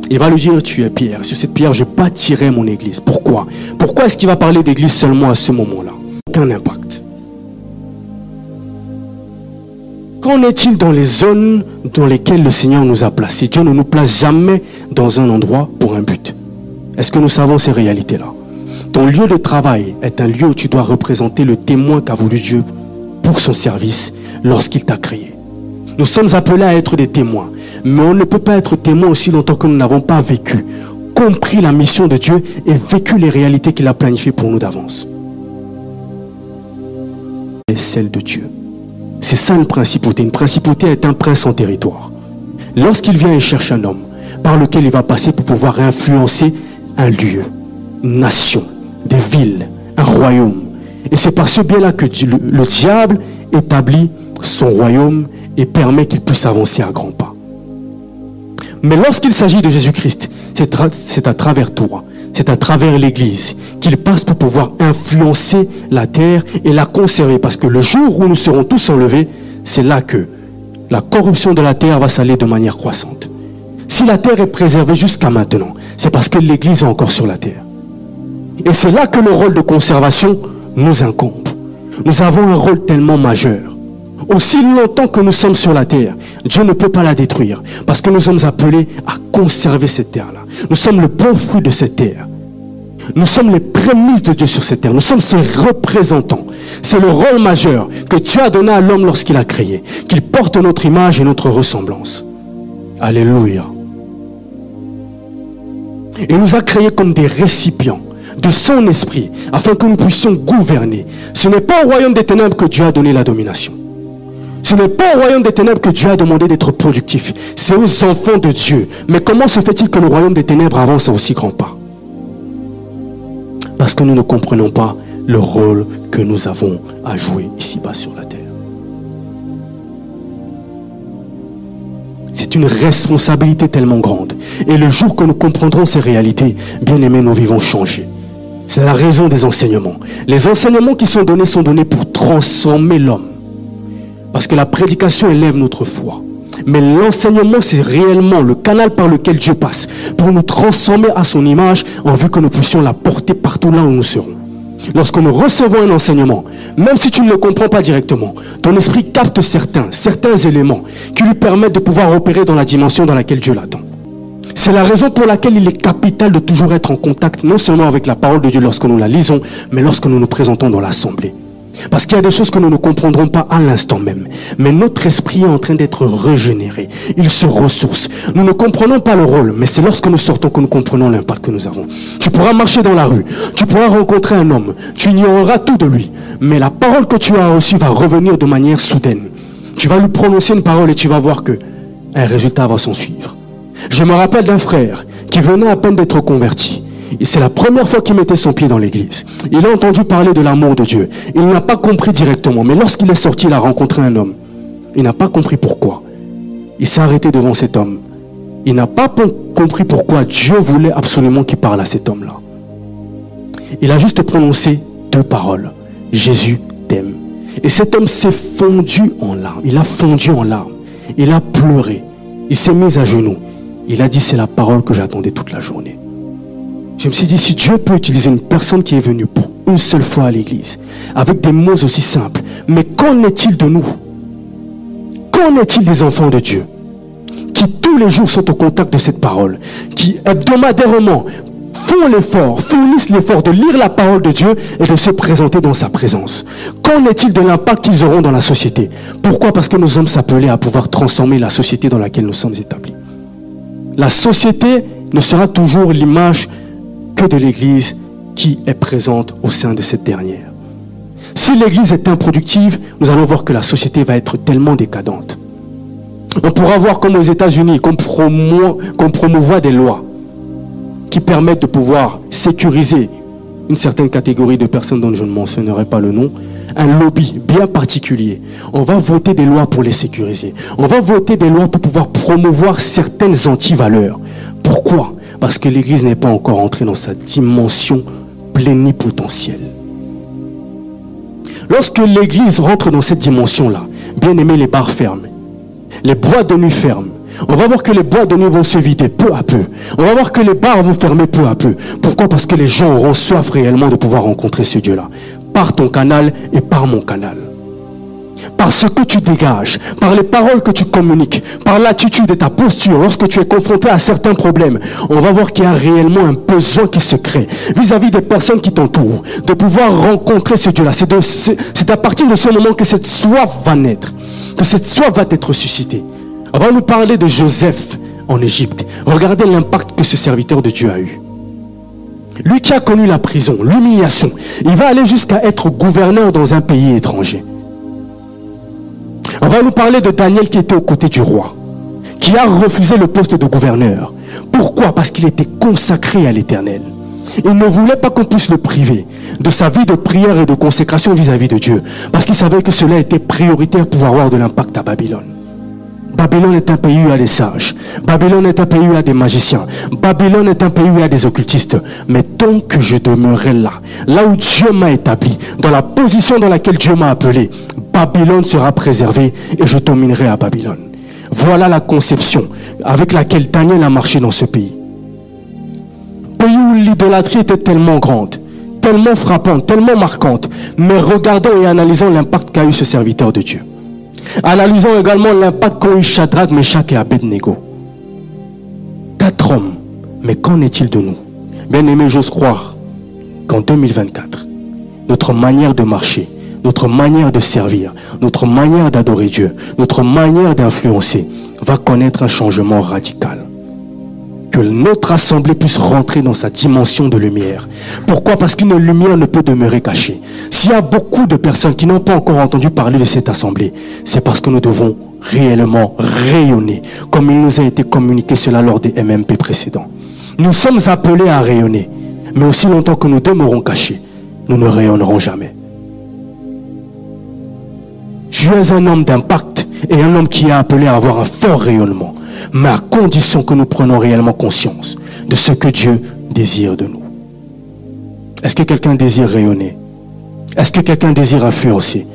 Il va lui dire, tu es pierre. Sur cette pierre, je bâtirai mon Église. Pourquoi? Pourquoi est-ce qu'il va parler d'Église seulement à ce moment-là? Aucun impact. Qu'en est-il dans les zones dans lesquelles le Seigneur nous a placés? Dieu ne nous place jamais dans un endroit pour un but. Est-ce que nous savons ces réalités-là? Ton lieu de travail est un lieu où tu dois représenter le témoin qu'a voulu Dieu pour son service lorsqu'il t'a créé. Nous sommes appelés à être des témoins, mais on ne peut pas être témoin aussi longtemps que nous n'avons pas vécu, compris la mission de Dieu et vécu les réalités qu'il a planifiées pour nous d'avance. Et celle de Dieu. C'est ça une principauté. Une principauté est un prince en territoire. Lorsqu'il vient et cherche un homme par lequel il va passer pour pouvoir influencer un lieu, une nation, des villes, un royaume. Et c'est par ce biais-là que le, diable établit son royaume et permet qu'il puisse avancer à grands pas. Mais lorsqu'il s'agit de Jésus-Christ, c'est à travers toi, c'est à travers l'Église qu'il passe pour pouvoir influencer la terre et la conserver. Parce que le jour où nous serons tous enlevés, c'est là que la corruption de la terre va s'aller de manière croissante. Si la terre est préservée jusqu'à maintenant, c'est parce que l'Église est encore sur la terre. Et c'est là que le rôle de conservation nous incombe. Nous avons un rôle tellement majeur. Aussi longtemps que nous sommes sur la terre, Dieu ne peut pas la détruire parce que nous sommes appelés à conserver cette terre-là. Nous sommes le bon fruit de cette terre. Nous sommes les prémices de Dieu sur cette terre. Nous sommes ses représentants. C'est le rôle majeur que Dieu a donné à l'homme lorsqu'il a créé, qu'il porte notre image et notre ressemblance. Alléluia. Il nous a créés comme des récipients de son esprit, afin que nous puissions gouverner. Ce n'est pas au royaume des ténèbres que Dieu a donné la domination. Ce n'est pas au royaume des ténèbres que Dieu a demandé d'être productif. C'est aux enfants de Dieu. Mais comment se fait-il que le royaume des ténèbres avance à aussi grands pas? Parce que nous ne comprenons pas le rôle que nous avons à jouer ici-bas sur la terre. C'est une responsabilité tellement grande. Et le jour que nous comprendrons ces réalités, bien aimés, nous vivons changer. C'est la raison des enseignements. Les enseignements qui sont donnés sont donnés pour transformer l'homme. Parce que la prédication élève notre foi. Mais l'enseignement, c'est réellement le canal par lequel Dieu passe pour nous transformer à son image en vue que nous puissions la porter partout là où nous serons. Lorsque nous recevons un enseignement, même si tu ne le comprends pas directement, ton esprit capte certains, certains éléments qui lui permettent de pouvoir opérer dans la dimension dans laquelle Dieu l'attend. C'est la raison pour laquelle il est capital de toujours être en contact, non seulement avec la parole de Dieu lorsque nous la lisons, mais lorsque nous nous présentons dans l'assemblée. Parce qu'il y a des choses que nous ne comprendrons pas à l'instant même. Mais notre esprit est en train d'être régénéré. Il se ressource. Nous ne comprenons pas le rôle, mais c'est lorsque nous sortons que nous comprenons l'impact que nous avons. Tu pourras marcher dans la rue. Tu pourras rencontrer un homme. Tu ignoreras tout de lui. Mais la parole que tu as reçue va revenir de manière soudaine. Tu vas lui prononcer une parole et tu vas voir que un résultat va s'en suivre. Je me rappelle d'un frère qui venait à peine d'être converti. C'est la première fois qu'il mettait son pied dans l'église. Il a entendu parler de l'amour de Dieu. Il n'a pas compris directement, mais lorsqu'il est sorti, il a rencontré un homme. Il n'a pas compris pourquoi. Il s'est arrêté devant cet homme. Il n'a pas compris pourquoi Dieu voulait absolument qu'il parle à cet homme-là. Il a juste prononcé deux paroles. Jésus t'aime. Et cet homme s'est fondu en larmes. Il a fondu en larmes. Il a pleuré. Il s'est mis à genoux. Il a dit, c'est la parole que j'attendais toute la journée. Je me suis dit, si Dieu peut utiliser une personne qui est venue pour une seule fois à l'église, avec des mots aussi simples, mais qu'en est-il de nous? Qu'en est-il des enfants de Dieu qui tous les jours sont au contact de cette parole, qui hebdomadairement font l'effort, fournissent l'effort de lire la parole de Dieu et de se présenter dans sa présence? Qu'en est-il de l'impact qu'ils auront dans la société? Pourquoi? Parce que nous sommes appelés à pouvoir transformer la société dans laquelle nous sommes établis. La société ne sera toujours l'image que de l'Église qui est présente au sein de cette dernière. Si l'Église est improductive, nous allons voir que la société va être tellement décadente. On pourra voir comme aux États-Unis, qu'on promouvoit des lois qui permettent de pouvoir sécuriser une certaine catégorie de personnes dont je ne mentionnerai pas le nom, un lobby bien particulier. On va voter des lois pour les sécuriser. On va voter des lois pour pouvoir promouvoir certaines antivaleurs. Pourquoi? Parce que l'Église n'est pas encore entrée dans sa dimension plénipotentielle. Lorsque l'Église rentre dans cette dimension-là, bien aimé, les barres ferment, les bois de nuit ferment, on va voir que les bois de nuit vont se vider peu à peu. On va voir que les bars vont fermer peu à peu. Pourquoi? Parce que les gens auront soif réellement de pouvoir rencontrer ce Dieu-là. Par ton canal et par mon canal. Par ce que tu dégages, par les paroles que tu communiques, par l'attitude et ta posture lorsque tu es confronté à certains problèmes, on va voir qu'il y a réellement un besoin qui se crée vis-à-vis des personnes qui t'entourent, de pouvoir rencontrer ce Dieu-là. C'est à partir de ce moment que cette soif va naître, que cette soif va être suscitée. On va nous parler de Joseph en Égypte. Regardez l'impact que ce serviteur de Dieu a eu. Lui qui a connu la prison, l'humiliation, il va aller jusqu'à être gouverneur dans un pays étranger. On va nous parler de Daniel qui était aux côtés du roi, qui a refusé le poste de gouverneur. Pourquoi? Parce qu'il était consacré à l'éternel. Il ne voulait pas qu'on puisse le priver de sa vie de prière et de consécration vis-à-vis -vis de Dieu, parce qu'il savait que cela était prioritaire pour avoir de l'impact à Babylone. Babylone est un pays où il y a des sages. Babylone est un pays où il y a des magiciens. Babylone est un pays où il y a des occultistes. Mais tant que je demeurerai là, là où Dieu m'a établi, dans la position dans laquelle Dieu m'a appelé, Babylone sera préservée et je dominerai à Babylone. Voilà la conception avec laquelle Daniel a marché dans ce pays. Pays où l'idolâtrie était tellement grande, tellement frappante, tellement marquante. Mais regardons et analysons l'impact qu'a eu ce serviteur de Dieu. Analysons également l'impact qu'ont eu Shadrach, Meshach et Abednego. Quatre hommes. Mais qu'en est-il de nous? Bien aimé, j'ose croire qu'en 2024, notre manière de marcher, notre manière de servir, notre manière d'adorer Dieu, notre manière d'influencer va connaître un changement radical que notre assemblée puisse rentrer dans sa dimension de lumière. Pourquoi? Parce qu'une lumière ne peut demeurer cachée. S'il y a beaucoup de personnes qui n'ont pas encore entendu parler de cette assemblée, c'est parce que nous devons réellement rayonner, comme il nous a été communiqué cela lors des MMP précédents. Nous sommes appelés à rayonner, mais aussi longtemps que nous demeurons cachés, nous ne rayonnerons jamais. Je suis un homme d'impact et un homme qui est appelé à avoir un fort rayonnement. Mais à condition que nous prenions réellement conscience de ce que Dieu désire de nous. Est-ce que quelqu'un désire rayonner? Est-ce que quelqu'un désire influencer?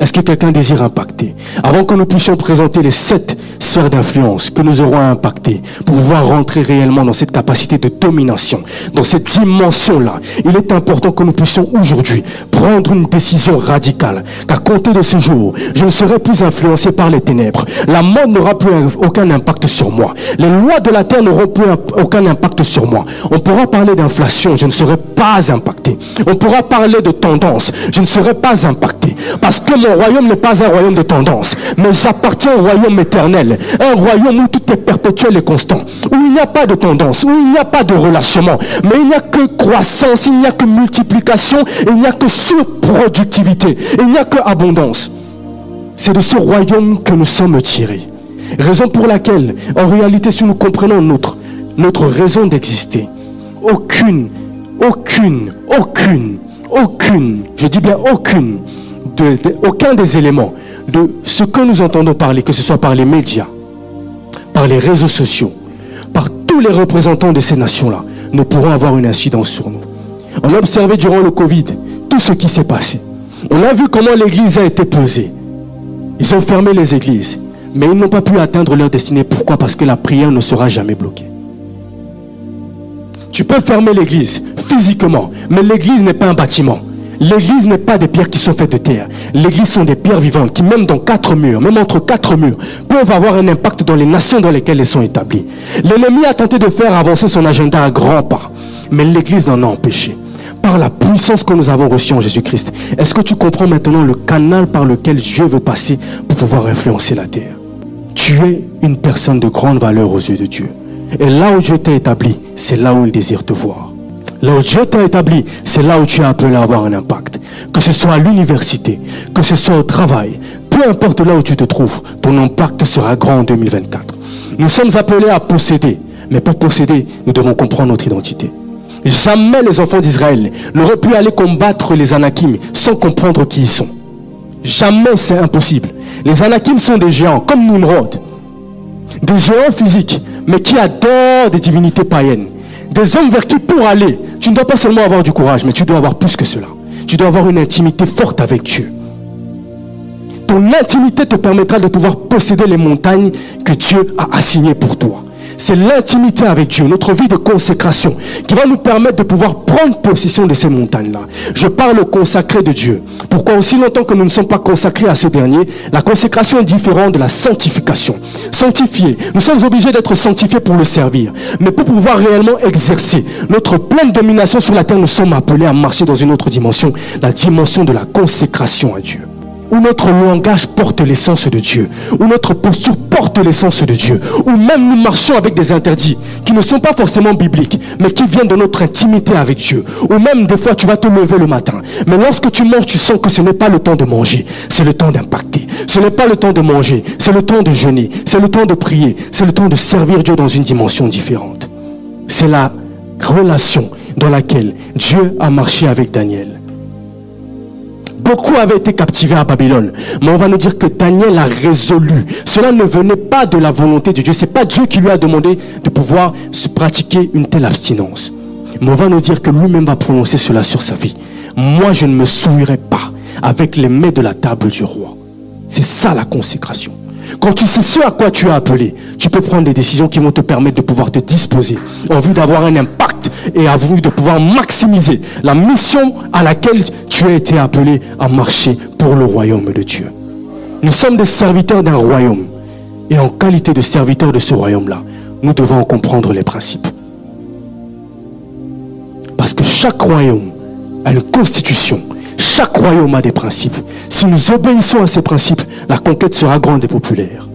Est-ce que quelqu'un désire impacter? Avant que nous puissions présenter les sept sphères d'influence que nous aurons à impacter pour pouvoir rentrer réellement dans cette capacité de domination, dans cette dimension-là, il est important que nous puissions aujourd'hui prendre une décision radicale. Qu'à compter de ce jour, je ne serai plus influencé par les ténèbres. La mort n'aura plus aucun impact sur moi. Les lois de la terre n'auront plus aucun impact sur moi. On pourra parler d'inflation, je ne serai pas impacté. On pourra parler de tendance, je ne serai pas impacté. Parce que mon royaume n'est pas un royaume de tendance, mais j'appartiens au royaume éternel. Un royaume où tout est perpétuel et constant, où il n'y a pas de tendance, où il n'y a pas de relâchement, mais il n'y a que croissance, il n'y a que multiplication, il n'y a que surproductivité, il n'y a que abondance. C'est de ce royaume que nous sommes tirés. Raison pour laquelle, en réalité, si nous comprenons notre, notre raison d'exister, aucune, aucune, aucune, aucune, je dis bien aucune aucun des éléments de ce que nous entendons parler, que ce soit par les médias, par les réseaux sociaux, par tous les représentants de ces nations-là, ne pourront avoir une incidence sur nous. On a observé durant le Covid tout ce qui s'est passé. On a vu comment l'Église a été pesée. Ils ont fermé les églises. Mais ils n'ont pas pu atteindre leur destinée. Pourquoi? Parce que la prière ne sera jamais bloquée. Tu peux fermer l'église physiquement, mais l'église n'est pas un bâtiment. L'église n'est pas des pierres qui sont faites de terre. L'église sont des pierres vivantes qui, même dans quatre murs, même entre quatre murs, peuvent avoir un impact dans les nations dans lesquelles elles sont établies. L'ennemi a tenté de faire avancer son agenda à grands pas, mais l'église en a empêché. Par la puissance que nous avons reçue en Jésus-Christ, est-ce que tu comprends maintenant le canal par lequel Dieu veut passer pour pouvoir influencer la terre? Tu es une personne de grande valeur aux yeux de Dieu. Et là où Dieu t'a établi, c'est là où il désire te voir. Là où Dieu t'a établi, c'est là où tu es appelé à avoir un impact. Que ce soit à l'université, que ce soit au travail, peu importe là où tu te trouves, ton impact sera grand en 2024. Nous sommes appelés à posséder, mais pour posséder, nous devons comprendre notre identité. Jamais les enfants d'Israël n'auraient pu aller combattre les Anakim sans comprendre qui ils sont. Jamais c'est impossible. Les Anakim sont des géants, comme Nimrod. Des géants physiques, mais qui adorent des divinités païennes. Des hommes vers qui pour aller, tu ne dois pas seulement avoir du courage, mais tu dois avoir plus que cela. Tu dois avoir une intimité forte avec Dieu. Ton intimité te permettra de pouvoir posséder les montagnes que Dieu a assignées pour toi. C'est l'intimité avec Dieu, notre vie de consécration, qui va nous permettre de pouvoir prendre possession de ces montagnes-là. Je parle au consacré de Dieu. Pourquoi aussi longtemps que nous ne sommes pas consacrés à ce dernier, la consécration est différente de la sanctification. Sanctifié, nous sommes obligés d'être sanctifiés pour le servir. Mais pour pouvoir réellement exercer notre pleine domination sur la terre, nous sommes appelés à marcher dans une autre dimension, la dimension de la consécration à Dieu où notre langage porte l'essence de Dieu, où notre posture porte l'essence de Dieu, où même nous marchons avec des interdits qui ne sont pas forcément bibliques, mais qui viennent de notre intimité avec Dieu, ou même des fois tu vas te lever le matin, mais lorsque tu manges, tu sens que ce n'est pas le temps de manger, c'est le temps d'impacter, ce n'est pas le temps de manger, c'est le temps de jeûner, c'est le temps de prier, c'est le temps de servir Dieu dans une dimension différente. C'est la relation dans laquelle Dieu a marché avec Daniel. Beaucoup avaient été captivés à Babylone. Mais on va nous dire que Daniel a résolu. Cela ne venait pas de la volonté de Dieu. Ce n'est pas Dieu qui lui a demandé de pouvoir se pratiquer une telle abstinence. Mais on va nous dire que lui-même va prononcer cela sur sa vie. Moi, je ne me souillerai pas avec les mets de la table du roi. C'est ça la consécration. Quand tu sais ce à quoi tu as appelé, tu peux prendre des décisions qui vont te permettre de pouvoir te disposer en vue d'avoir un impact et en vue de pouvoir maximiser la mission à laquelle tu as été appelé à marcher pour le royaume de Dieu. Nous sommes des serviteurs d'un royaume. Et en qualité de serviteurs de ce royaume-là, nous devons comprendre les principes. Parce que chaque royaume a une constitution, chaque royaume a des principes. Si nous obéissons à ces principes, la conquête sera grande et populaire.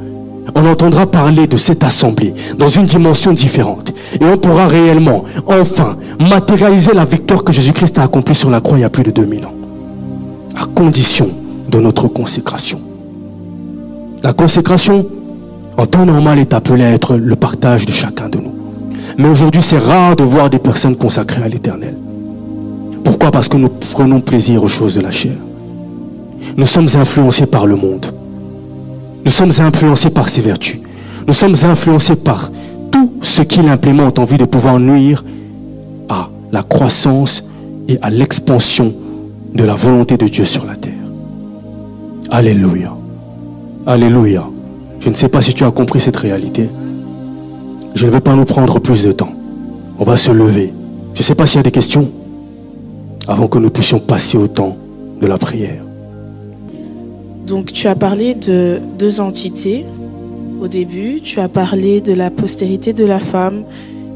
On entendra parler de cette assemblée dans une dimension différente. Et on pourra réellement, enfin, matérialiser la victoire que Jésus-Christ a accomplie sur la croix il y a plus de 2000 ans. À condition de notre consécration. La consécration, en temps normal, est appelée à être le partage de chacun de nous. Mais aujourd'hui, c'est rare de voir des personnes consacrées à l'éternel. Pourquoi? Parce que nous prenons plaisir aux choses de la chair. Nous sommes influencés par le monde. Nous sommes influencés par ses vertus. Nous sommes influencés par tout ce qu'il implémente en vue de pouvoir nuire à la croissance et à l'expansion de la volonté de Dieu sur la terre. Alléluia. Alléluia. Je ne sais pas si tu as compris cette réalité. Je ne vais pas nous prendre plus de temps. On va se lever. Je ne sais pas s'il y a des questions avant que nous puissions passer au temps de la prière. Donc tu as parlé de deux entités au début, tu as parlé de la postérité de la femme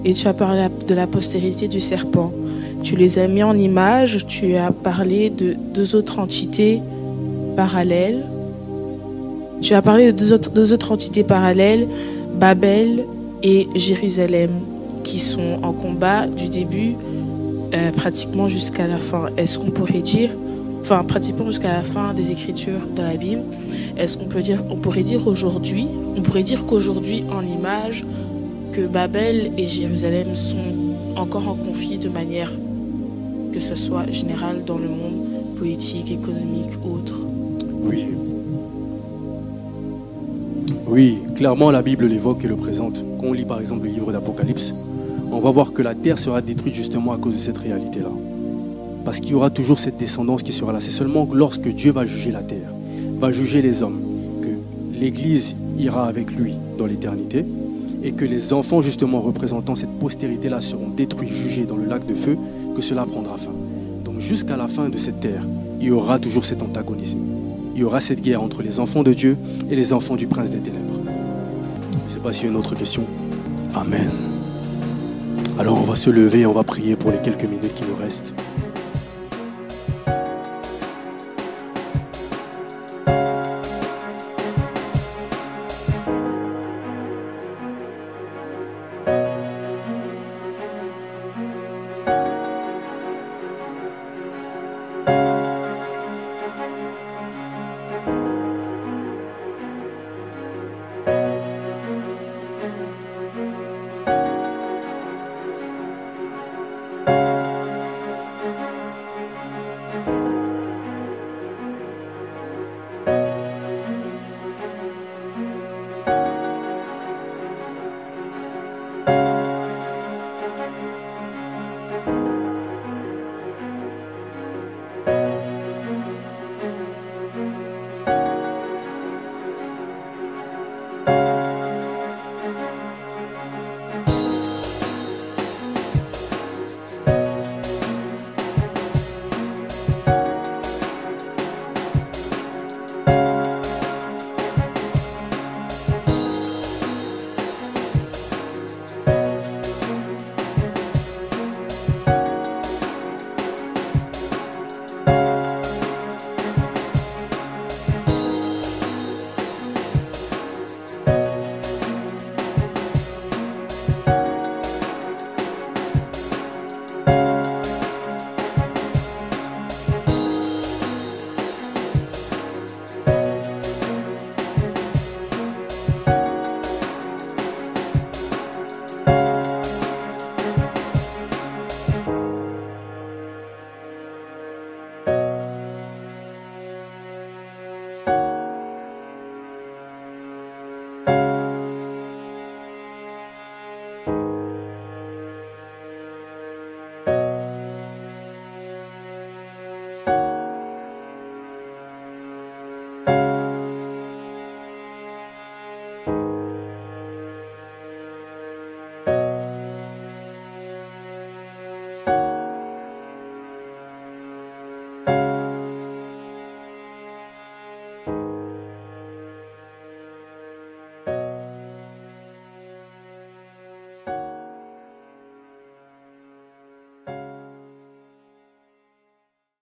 et tu as parlé de la postérité du serpent. Tu les as mis en image, tu as parlé de deux autres entités parallèles. Tu as parlé de deux autres, entités parallèles, Babel et Jérusalem, qui sont en combat du début euh, pratiquement jusqu'à la fin. Est-ce qu'on pourrait dire, enfin pratiquement jusqu'à la fin des Écritures de la Bible, est-ce qu'on peut dire, on pourrait dire aujourd'hui, on pourrait dire qu'aujourd'hui en image que Babel et Jérusalem sont encore en conflit de manière que ce soit générale dans le monde politique, économique, autre? Oui. Oui, clairement la Bible l'évoque et le présente. Quand on lit par exemple le livre d'Apocalypse, on va voir que la terre sera détruite justement à cause de cette réalité-là. Parce qu'il y aura toujours cette descendance qui sera là. C'est seulement lorsque Dieu va juger la terre, va juger les hommes, que l'Église ira avec lui dans l'éternité et que les enfants justement représentant cette postérité-là seront détruits, jugés dans le lac de feu, que cela prendra fin. Donc jusqu'à la fin de cette terre, il y aura toujours cet antagonisme. Il y aura cette guerre entre les enfants de Dieu et les enfants du prince des ténèbres. Je ne sais pas s'il y a une autre question. Amen. Alors on va se lever, on va prier pour les quelques minutes qui nous restent.